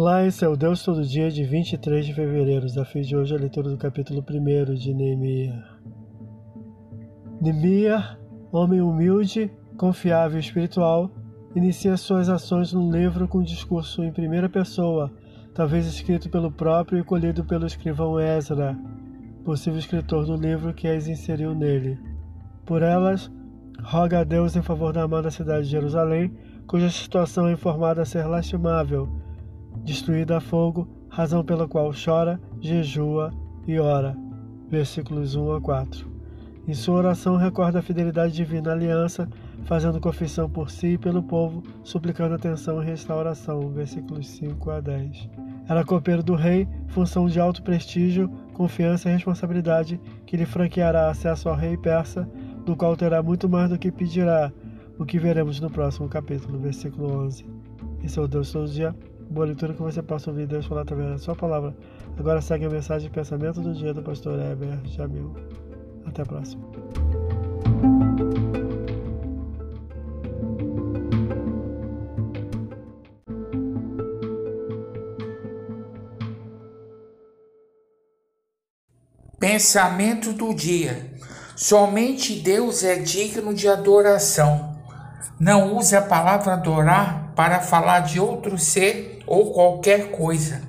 Olá, esse é o Deus Todo Dia de 23 de fevereiro. Desafio de hoje é a leitura do capítulo 1 de Neemias. Neemias, homem humilde, confiável e espiritual, inicia suas ações no livro com um discurso em primeira pessoa, talvez escrito pelo próprio e colhido pelo escrivão Ezra, possível escritor do livro que as inseriu nele. Por elas, roga a Deus em favor da amada cidade de Jerusalém, cuja situação é informada a ser lastimável destruída a fogo, razão pela qual chora, jejua e ora. Versículos 1 a 4. Em sua oração recorda a fidelidade divina à aliança, fazendo confissão por si e pelo povo, suplicando atenção e restauração. Versículos 5 a 10. Era copeiro do rei, função de alto prestígio, confiança e responsabilidade que lhe franqueará acesso ao rei persa, do qual terá muito mais do que pedirá, o que veremos no próximo capítulo, versículo 11. Esse é o Deus todo dia Boa leitura que você possa ouvir Deus falar através da sua palavra. Agora segue a mensagem de pensamento do dia do pastor Heber Jamil. Até a próxima. Pensamento do dia. Somente Deus é digno de adoração. Não use a palavra adorar para falar de outro ser ou qualquer coisa.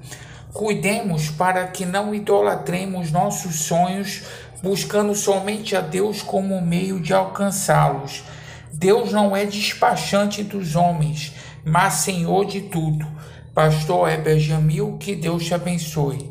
Cuidemos para que não idolatremos nossos sonhos, buscando somente a Deus como meio de alcançá-los. Deus não é despachante dos homens, mas Senhor de tudo. Pastor Heber Jamil, que Deus te abençoe.